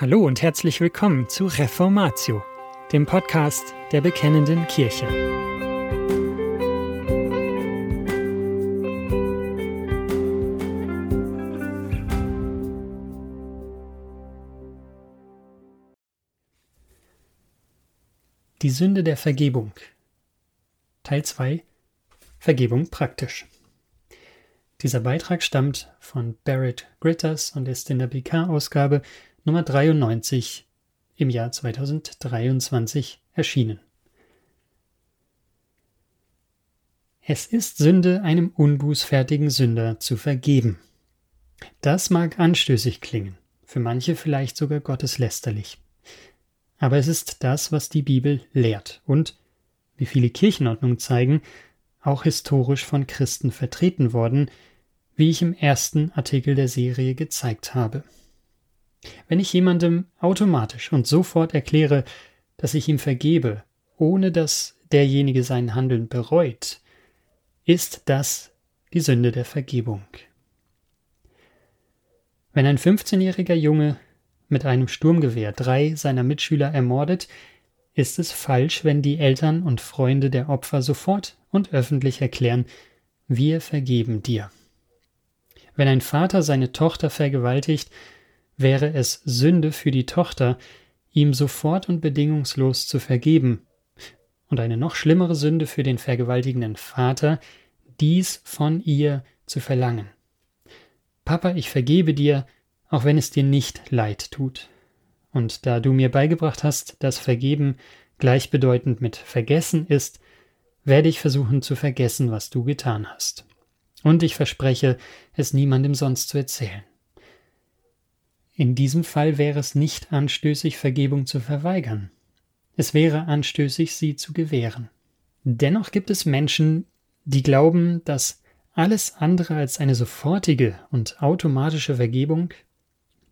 Hallo und herzlich willkommen zu Reformatio, dem Podcast der Bekennenden Kirche. Die Sünde der Vergebung. Teil 2 Vergebung praktisch. Dieser Beitrag stammt von Barrett Gritters und ist in der BK-Ausgabe Nummer 93 im Jahr 2023 erschienen. Es ist Sünde, einem unbußfertigen Sünder zu vergeben. Das mag anstößig klingen, für manche vielleicht sogar gotteslästerlich. Aber es ist das, was die Bibel lehrt und, wie viele Kirchenordnungen zeigen, auch historisch von Christen vertreten worden, wie ich im ersten Artikel der Serie gezeigt habe. Wenn ich jemandem automatisch und sofort erkläre, dass ich ihm vergebe, ohne dass derjenige sein Handeln bereut, ist das die Sünde der Vergebung. Wenn ein 15-jähriger Junge mit einem Sturmgewehr drei seiner Mitschüler ermordet, ist es falsch, wenn die Eltern und Freunde der Opfer sofort und öffentlich erklären, wir vergeben dir. Wenn ein Vater seine Tochter vergewaltigt, wäre es Sünde für die Tochter, ihm sofort und bedingungslos zu vergeben, und eine noch schlimmere Sünde für den vergewaltigenden Vater, dies von ihr zu verlangen. Papa, ich vergebe dir, auch wenn es dir nicht leid tut. Und da du mir beigebracht hast, dass Vergeben gleichbedeutend mit Vergessen ist, werde ich versuchen zu vergessen, was du getan hast. Und ich verspreche, es niemandem sonst zu erzählen. In diesem Fall wäre es nicht anstößig, Vergebung zu verweigern. Es wäre anstößig, sie zu gewähren. Dennoch gibt es Menschen, die glauben, dass alles andere als eine sofortige und automatische Vergebung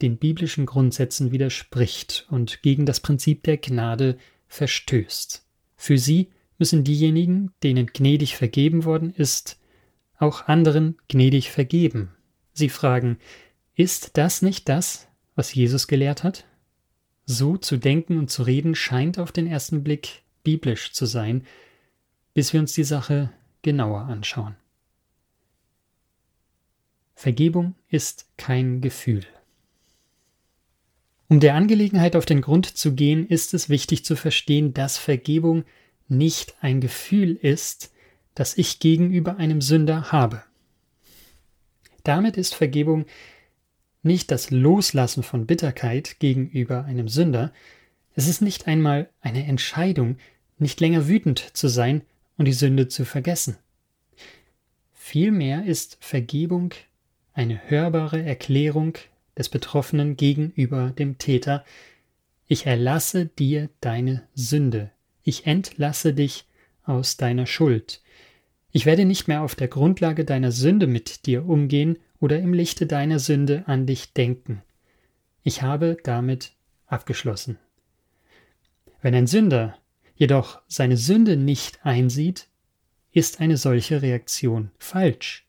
den biblischen Grundsätzen widerspricht und gegen das Prinzip der Gnade verstößt. Für sie müssen diejenigen, denen gnädig vergeben worden ist, auch anderen gnädig vergeben. Sie fragen, ist das nicht das, was Jesus gelehrt hat? So zu denken und zu reden scheint auf den ersten Blick biblisch zu sein, bis wir uns die Sache genauer anschauen. Vergebung ist kein Gefühl. Um der Angelegenheit auf den Grund zu gehen, ist es wichtig zu verstehen, dass Vergebung nicht ein Gefühl ist, das ich gegenüber einem Sünder habe. Damit ist Vergebung nicht das Loslassen von Bitterkeit gegenüber einem Sünder, es ist nicht einmal eine Entscheidung, nicht länger wütend zu sein und die Sünde zu vergessen. Vielmehr ist Vergebung eine hörbare Erklärung des Betroffenen gegenüber dem Täter, ich erlasse dir deine Sünde, ich entlasse dich aus deiner Schuld. Ich werde nicht mehr auf der Grundlage deiner Sünde mit dir umgehen oder im Lichte deiner Sünde an dich denken. Ich habe damit abgeschlossen. Wenn ein Sünder jedoch seine Sünde nicht einsieht, ist eine solche Reaktion falsch.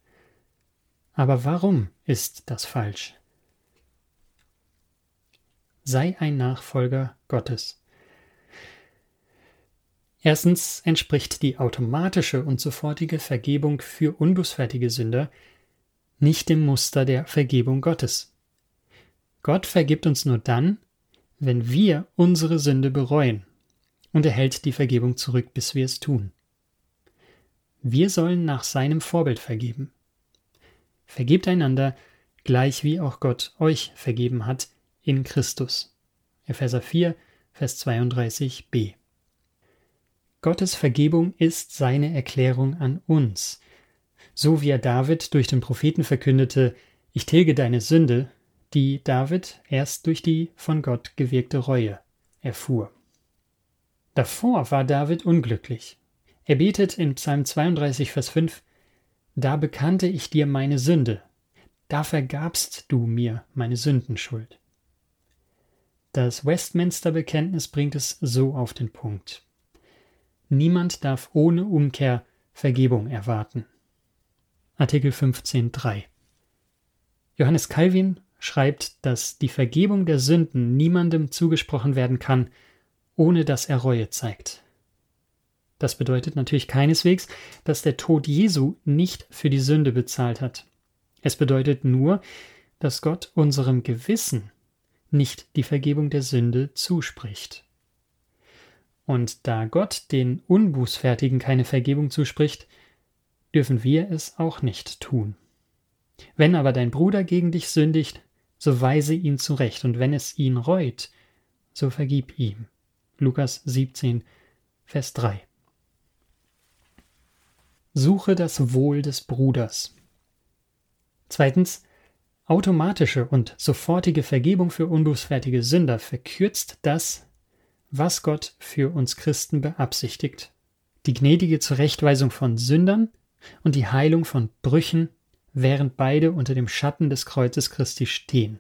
Aber warum ist das falsch? Sei ein Nachfolger Gottes. Erstens entspricht die automatische und sofortige Vergebung für unbußfertige Sünder nicht dem Muster der Vergebung Gottes. Gott vergibt uns nur dann, wenn wir unsere Sünde bereuen, und er hält die Vergebung zurück, bis wir es tun. Wir sollen nach seinem Vorbild vergeben. Vergebt einander, gleich wie auch Gott euch vergeben hat in Christus. Epheser 4, Vers 32b. Gottes Vergebung ist seine Erklärung an uns, so wie er David durch den Propheten verkündete, ich tilge deine Sünde, die David erst durch die von Gott gewirkte Reue erfuhr. Davor war David unglücklich. Er betet in Psalm 32, Vers 5, Da bekannte ich dir meine Sünde, da vergabst du mir meine Sündenschuld. Das Westminster-Bekenntnis bringt es so auf den Punkt. Niemand darf ohne Umkehr Vergebung erwarten. Artikel 15.3. Johannes Calvin schreibt, dass die Vergebung der Sünden niemandem zugesprochen werden kann, ohne dass er Reue zeigt. Das bedeutet natürlich keineswegs, dass der Tod Jesu nicht für die Sünde bezahlt hat. Es bedeutet nur, dass Gott unserem Gewissen nicht die Vergebung der Sünde zuspricht. Und da Gott den Unbußfertigen keine Vergebung zuspricht, dürfen wir es auch nicht tun. Wenn aber dein Bruder gegen dich sündigt, so weise ihn zurecht, und wenn es ihn reut, so vergib ihm. Lukas 17, Vers 3. Suche das Wohl des Bruders. Zweitens, automatische und sofortige Vergebung für unbußfertige Sünder verkürzt das, was Gott für uns Christen beabsichtigt. Die gnädige Zurechtweisung von Sündern und die Heilung von Brüchen, während beide unter dem Schatten des Kreuzes Christi stehen.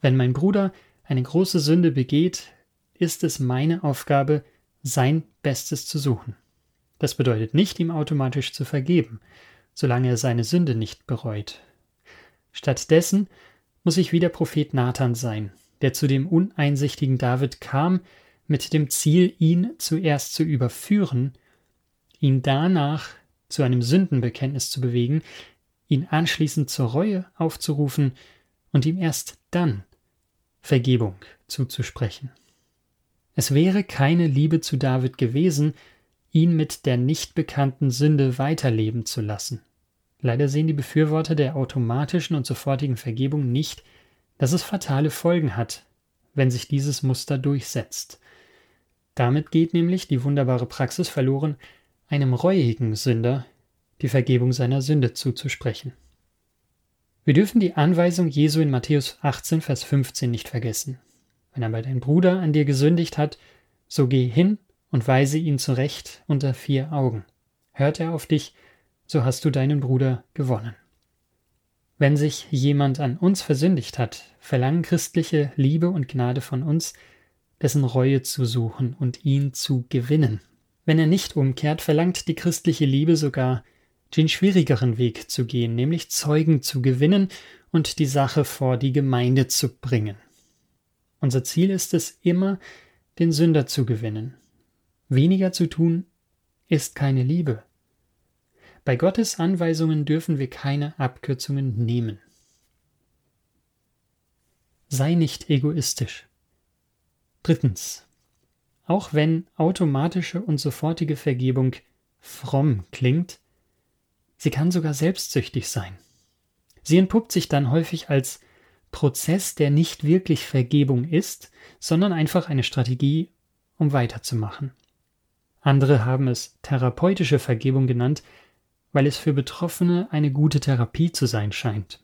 Wenn mein Bruder eine große Sünde begeht, ist es meine Aufgabe, sein Bestes zu suchen. Das bedeutet nicht, ihm automatisch zu vergeben, solange er seine Sünde nicht bereut. Stattdessen muss ich wie der Prophet Nathan sein, der zu dem uneinsichtigen David kam, mit dem Ziel, ihn zuerst zu überführen, ihn danach zu einem Sündenbekenntnis zu bewegen, ihn anschließend zur Reue aufzurufen und ihm erst dann Vergebung zuzusprechen. Es wäre keine Liebe zu David gewesen, ihn mit der nicht bekannten Sünde weiterleben zu lassen. Leider sehen die Befürworter der automatischen und sofortigen Vergebung nicht, dass es fatale Folgen hat, wenn sich dieses Muster durchsetzt. Damit geht nämlich die wunderbare Praxis verloren, einem reuigen Sünder die Vergebung seiner Sünde zuzusprechen. Wir dürfen die Anweisung Jesu in Matthäus 18, Vers 15 nicht vergessen. Wenn aber dein Bruder an dir gesündigt hat, so geh hin und weise ihn zurecht unter vier Augen. Hört er auf dich, so hast du deinen Bruder gewonnen. Wenn sich jemand an uns versündigt hat, verlangen christliche Liebe und Gnade von uns, dessen Reue zu suchen und ihn zu gewinnen. Wenn er nicht umkehrt, verlangt die christliche Liebe sogar, den schwierigeren Weg zu gehen, nämlich Zeugen zu gewinnen und die Sache vor die Gemeinde zu bringen. Unser Ziel ist es immer, den Sünder zu gewinnen. Weniger zu tun ist keine Liebe. Bei Gottes Anweisungen dürfen wir keine Abkürzungen nehmen. Sei nicht egoistisch. Drittens. Auch wenn automatische und sofortige Vergebung fromm klingt, sie kann sogar selbstsüchtig sein. Sie entpuppt sich dann häufig als Prozess, der nicht wirklich Vergebung ist, sondern einfach eine Strategie, um weiterzumachen. Andere haben es therapeutische Vergebung genannt, weil es für Betroffene eine gute Therapie zu sein scheint.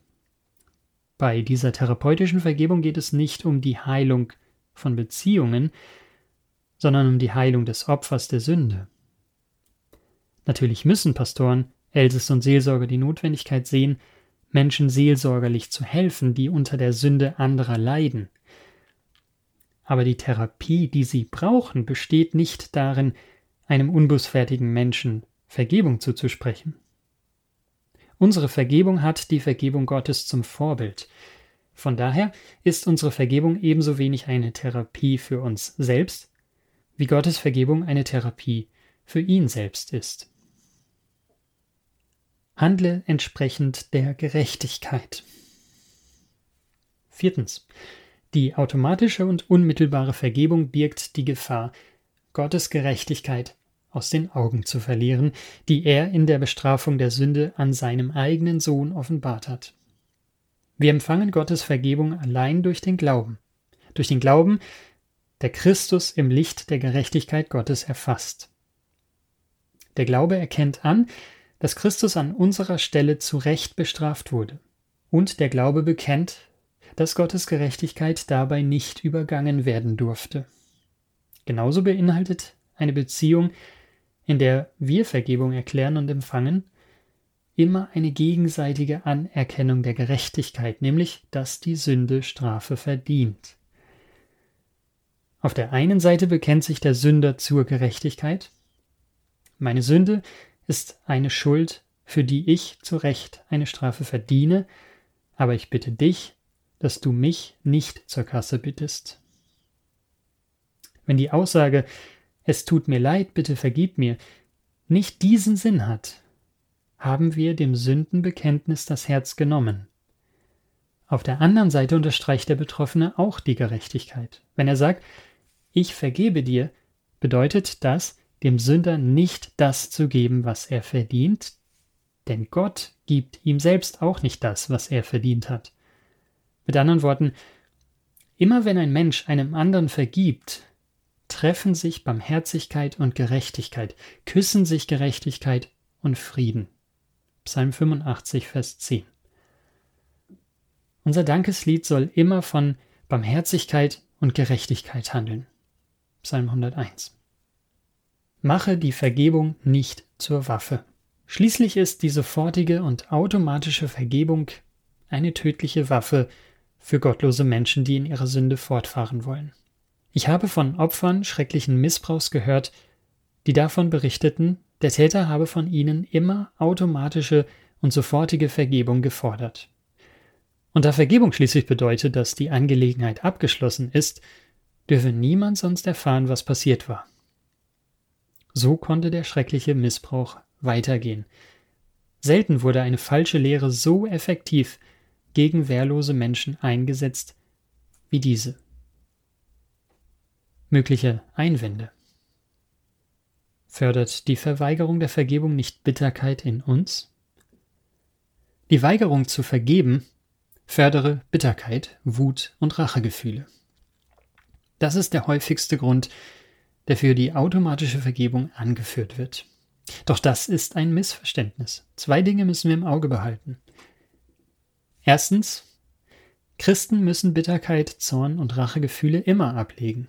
Bei dieser therapeutischen Vergebung geht es nicht um die Heilung von Beziehungen, sondern um die Heilung des Opfers der Sünde. Natürlich müssen Pastoren, Älteste und Seelsorger die Notwendigkeit sehen, Menschen seelsorgerlich zu helfen, die unter der Sünde anderer leiden. Aber die Therapie, die sie brauchen, besteht nicht darin, einem unbußfertigen Menschen Vergebung zuzusprechen. Unsere Vergebung hat die Vergebung Gottes zum Vorbild. Von daher ist unsere Vergebung ebenso wenig eine Therapie für uns selbst, wie Gottes Vergebung eine Therapie für ihn selbst ist. Handle entsprechend der Gerechtigkeit. Viertens. Die automatische und unmittelbare Vergebung birgt die Gefahr, Gottes Gerechtigkeit aus den Augen zu verlieren, die er in der Bestrafung der Sünde an seinem eigenen Sohn offenbart hat. Wir empfangen Gottes Vergebung allein durch den Glauben. Durch den Glauben, der Christus im Licht der Gerechtigkeit Gottes erfasst. Der Glaube erkennt an, dass Christus an unserer Stelle zu Recht bestraft wurde. Und der Glaube bekennt, dass Gottes Gerechtigkeit dabei nicht übergangen werden durfte. Genauso beinhaltet eine Beziehung, in der wir Vergebung erklären und empfangen, immer eine gegenseitige Anerkennung der Gerechtigkeit, nämlich dass die Sünde Strafe verdient. Auf der einen Seite bekennt sich der Sünder zur Gerechtigkeit. Meine Sünde ist eine Schuld, für die ich zu Recht eine Strafe verdiene, aber ich bitte dich, dass du mich nicht zur Kasse bittest. Wenn die Aussage Es tut mir leid, bitte vergib mir nicht diesen Sinn hat, haben wir dem Sündenbekenntnis das Herz genommen. Auf der anderen Seite unterstreicht der Betroffene auch die Gerechtigkeit. Wenn er sagt, ich vergebe dir, bedeutet das, dem Sünder nicht das zu geben, was er verdient, denn Gott gibt ihm selbst auch nicht das, was er verdient hat. Mit anderen Worten, immer wenn ein Mensch einem anderen vergibt, treffen sich Barmherzigkeit und Gerechtigkeit, küssen sich Gerechtigkeit und Frieden. Psalm 85, Vers 10. Unser Dankeslied soll immer von Barmherzigkeit und Gerechtigkeit handeln. Psalm 101. Mache die Vergebung nicht zur Waffe. Schließlich ist die sofortige und automatische Vergebung eine tödliche Waffe für gottlose Menschen, die in ihrer Sünde fortfahren wollen. Ich habe von Opfern schrecklichen Missbrauchs gehört, die davon berichteten, der Täter habe von ihnen immer automatische und sofortige Vergebung gefordert. Und da Vergebung schließlich bedeutet, dass die Angelegenheit abgeschlossen ist, dürfe niemand sonst erfahren, was passiert war. So konnte der schreckliche Missbrauch weitergehen. Selten wurde eine falsche Lehre so effektiv gegen wehrlose Menschen eingesetzt wie diese. Mögliche Einwände. Fördert die Verweigerung der Vergebung nicht Bitterkeit in uns? Die Weigerung zu vergeben fördere Bitterkeit, Wut und Rachegefühle. Das ist der häufigste Grund, der für die automatische Vergebung angeführt wird. Doch das ist ein Missverständnis. Zwei Dinge müssen wir im Auge behalten. Erstens, Christen müssen Bitterkeit, Zorn und Rachegefühle immer ablegen.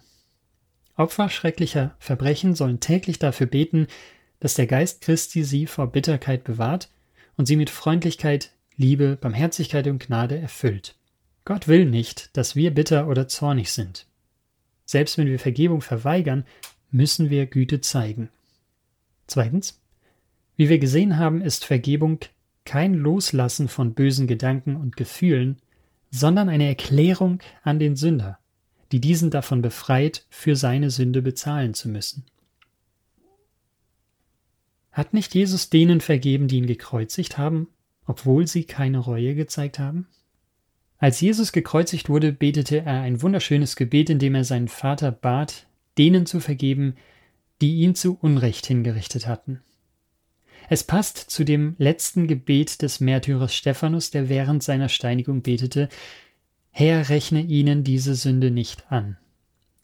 Opfer schrecklicher Verbrechen sollen täglich dafür beten, dass der Geist Christi sie vor Bitterkeit bewahrt und sie mit Freundlichkeit, Liebe, Barmherzigkeit und Gnade erfüllt. Gott will nicht, dass wir bitter oder zornig sind. Selbst wenn wir Vergebung verweigern, müssen wir Güte zeigen. Zweitens, wie wir gesehen haben, ist Vergebung kein Loslassen von bösen Gedanken und Gefühlen, sondern eine Erklärung an den Sünder, die diesen davon befreit, für seine Sünde bezahlen zu müssen. Hat nicht Jesus denen vergeben, die ihn gekreuzigt haben, obwohl sie keine Reue gezeigt haben? Als Jesus gekreuzigt wurde, betete er ein wunderschönes Gebet, in dem er seinen Vater bat, denen zu vergeben, die ihn zu Unrecht hingerichtet hatten. Es passt zu dem letzten Gebet des Märtyrers Stephanus, der während seiner Steinigung betete, Herr, rechne ihnen diese Sünde nicht an.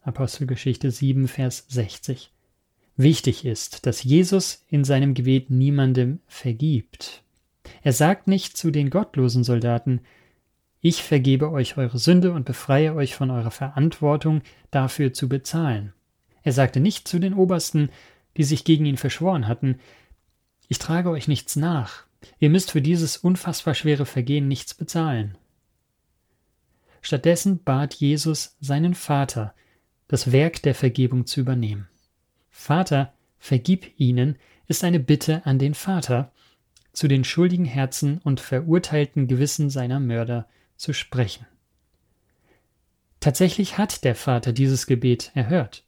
Apostelgeschichte 7, Vers 60. Wichtig ist, dass Jesus in seinem Gebet niemandem vergibt. Er sagt nicht zu den gottlosen Soldaten, ich vergebe euch eure Sünde und befreie euch von eurer Verantwortung, dafür zu bezahlen. Er sagte nicht zu den Obersten, die sich gegen ihn verschworen hatten, ich trage euch nichts nach, ihr müsst für dieses unfassbar schwere Vergehen nichts bezahlen. Stattdessen bat Jesus seinen Vater, das Werk der Vergebung zu übernehmen. Vater, vergib ihnen, ist eine Bitte an den Vater, zu den schuldigen Herzen und verurteilten Gewissen seiner Mörder zu sprechen. Tatsächlich hat der Vater dieses Gebet erhört.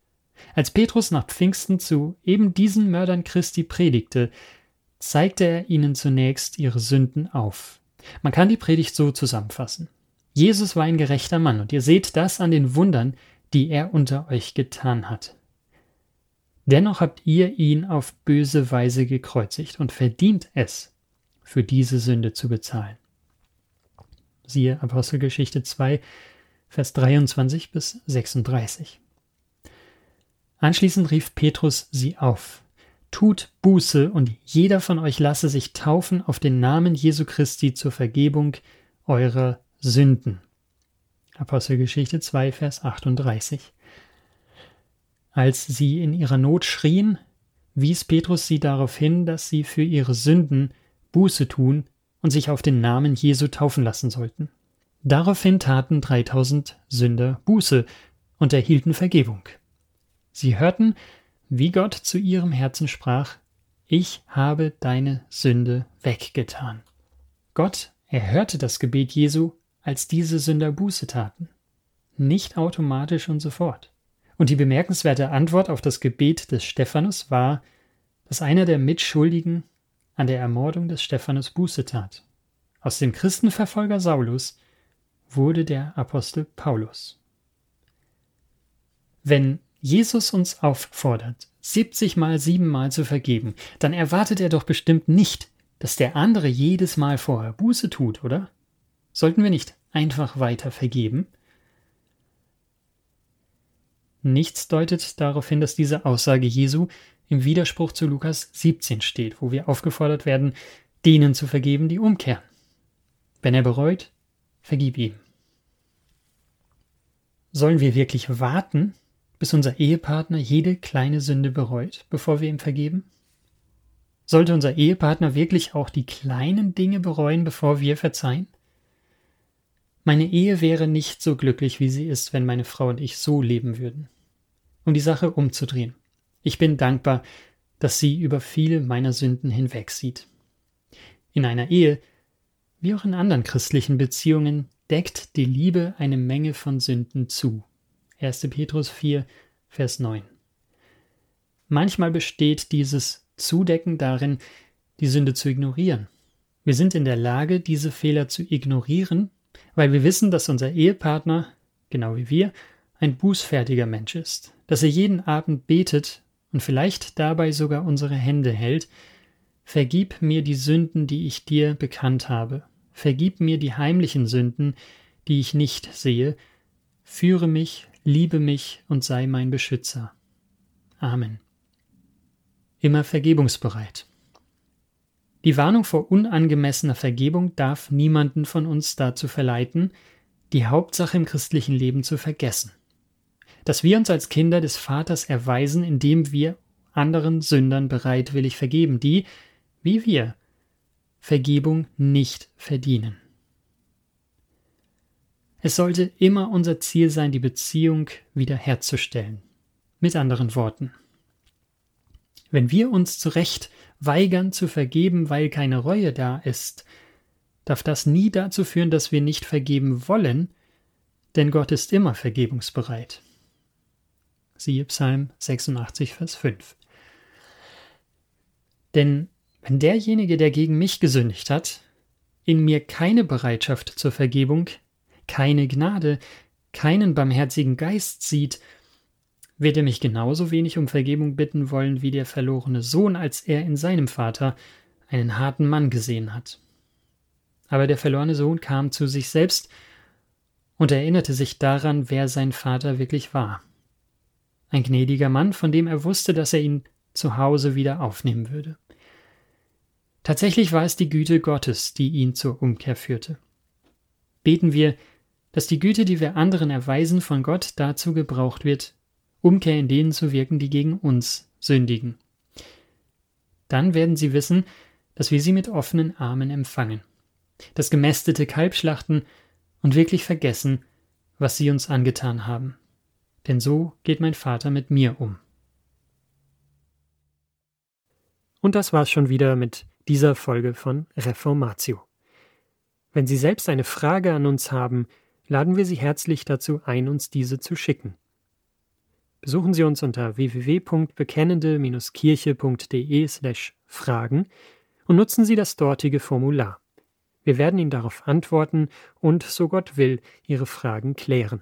Als Petrus nach Pfingsten zu eben diesen Mördern Christi predigte, zeigte er ihnen zunächst ihre Sünden auf. Man kann die Predigt so zusammenfassen. Jesus war ein gerechter Mann und ihr seht das an den Wundern, die er unter euch getan hat. Dennoch habt ihr ihn auf böse Weise gekreuzigt und verdient es, für diese Sünde zu bezahlen. Siehe Apostelgeschichte 2, Vers 23 bis 36. Anschließend rief Petrus sie auf. Tut Buße und jeder von euch lasse sich taufen auf den Namen Jesu Christi zur Vergebung eurer Sünden. Apostelgeschichte 2, Vers 38. Als sie in ihrer Not schrien, wies Petrus sie darauf hin, dass sie für ihre Sünden Buße tun und sich auf den Namen Jesu taufen lassen sollten. Daraufhin taten 3000 Sünder Buße und erhielten Vergebung. Sie hörten, wie Gott zu ihrem Herzen sprach, ich habe deine Sünde weggetan. Gott Er hörte das Gebet Jesu, als diese Sünder Buße taten. Nicht automatisch und sofort. Und die bemerkenswerte Antwort auf das Gebet des Stephanus war, dass einer der Mitschuldigen an der Ermordung des Stephanus Buße tat. Aus dem Christenverfolger Saulus wurde der Apostel Paulus. Wenn Jesus uns auffordert, 70 mal siebenmal zu vergeben, dann erwartet er doch bestimmt nicht, dass der andere jedes Mal vorher Buße tut, oder? Sollten wir nicht einfach weiter vergeben? Nichts deutet darauf hin, dass diese Aussage Jesu im Widerspruch zu Lukas 17 steht, wo wir aufgefordert werden, denen zu vergeben, die umkehren. Wenn er bereut, vergib ihm. Sollen wir wirklich warten, bis unser Ehepartner jede kleine Sünde bereut, bevor wir ihm vergeben? Sollte unser Ehepartner wirklich auch die kleinen Dinge bereuen, bevor wir verzeihen? Meine Ehe wäre nicht so glücklich, wie sie ist, wenn meine Frau und ich so leben würden. Um die Sache umzudrehen. Ich bin dankbar, dass sie über viele meiner Sünden hinwegsieht. In einer Ehe, wie auch in anderen christlichen Beziehungen, deckt die Liebe eine Menge von Sünden zu. 1. Petrus 4, Vers 9. Manchmal besteht dieses Zudecken darin, die Sünde zu ignorieren. Wir sind in der Lage, diese Fehler zu ignorieren, weil wir wissen, dass unser Ehepartner, genau wie wir, ein bußfertiger Mensch ist, dass er jeden Abend betet und vielleicht dabei sogar unsere Hände hält, Vergib mir die Sünden, die ich dir bekannt habe, vergib mir die heimlichen Sünden, die ich nicht sehe, führe mich, liebe mich und sei mein Beschützer. Amen. Immer vergebungsbereit. Die Warnung vor unangemessener Vergebung darf niemanden von uns dazu verleiten, die Hauptsache im christlichen Leben zu vergessen dass wir uns als Kinder des Vaters erweisen, indem wir anderen Sündern bereitwillig vergeben, die, wie wir, Vergebung nicht verdienen. Es sollte immer unser Ziel sein, die Beziehung wiederherzustellen. Mit anderen Worten. Wenn wir uns zu Recht weigern zu vergeben, weil keine Reue da ist, darf das nie dazu führen, dass wir nicht vergeben wollen, denn Gott ist immer vergebungsbereit. Siehe Psalm 86, Vers 5. Denn wenn derjenige, der gegen mich gesündigt hat, in mir keine Bereitschaft zur Vergebung, keine Gnade, keinen barmherzigen Geist sieht, wird er mich genauso wenig um Vergebung bitten wollen wie der verlorene Sohn, als er in seinem Vater einen harten Mann gesehen hat. Aber der verlorene Sohn kam zu sich selbst und erinnerte sich daran, wer sein Vater wirklich war. Ein gnädiger Mann, von dem er wusste, dass er ihn zu Hause wieder aufnehmen würde. Tatsächlich war es die Güte Gottes, die ihn zur Umkehr führte. Beten wir, dass die Güte, die wir anderen erweisen, von Gott dazu gebraucht wird, Umkehr in denen zu wirken, die gegen uns sündigen. Dann werden sie wissen, dass wir sie mit offenen Armen empfangen, das gemästete Kalb schlachten und wirklich vergessen, was sie uns angetan haben denn so geht mein Vater mit mir um. Und das war's schon wieder mit dieser Folge von Reformatio. Wenn Sie selbst eine Frage an uns haben, laden wir Sie herzlich dazu ein, uns diese zu schicken. Besuchen Sie uns unter www.bekennende-kirche.de/fragen und nutzen Sie das dortige Formular. Wir werden Ihnen darauf antworten und, so Gott will, Ihre Fragen klären.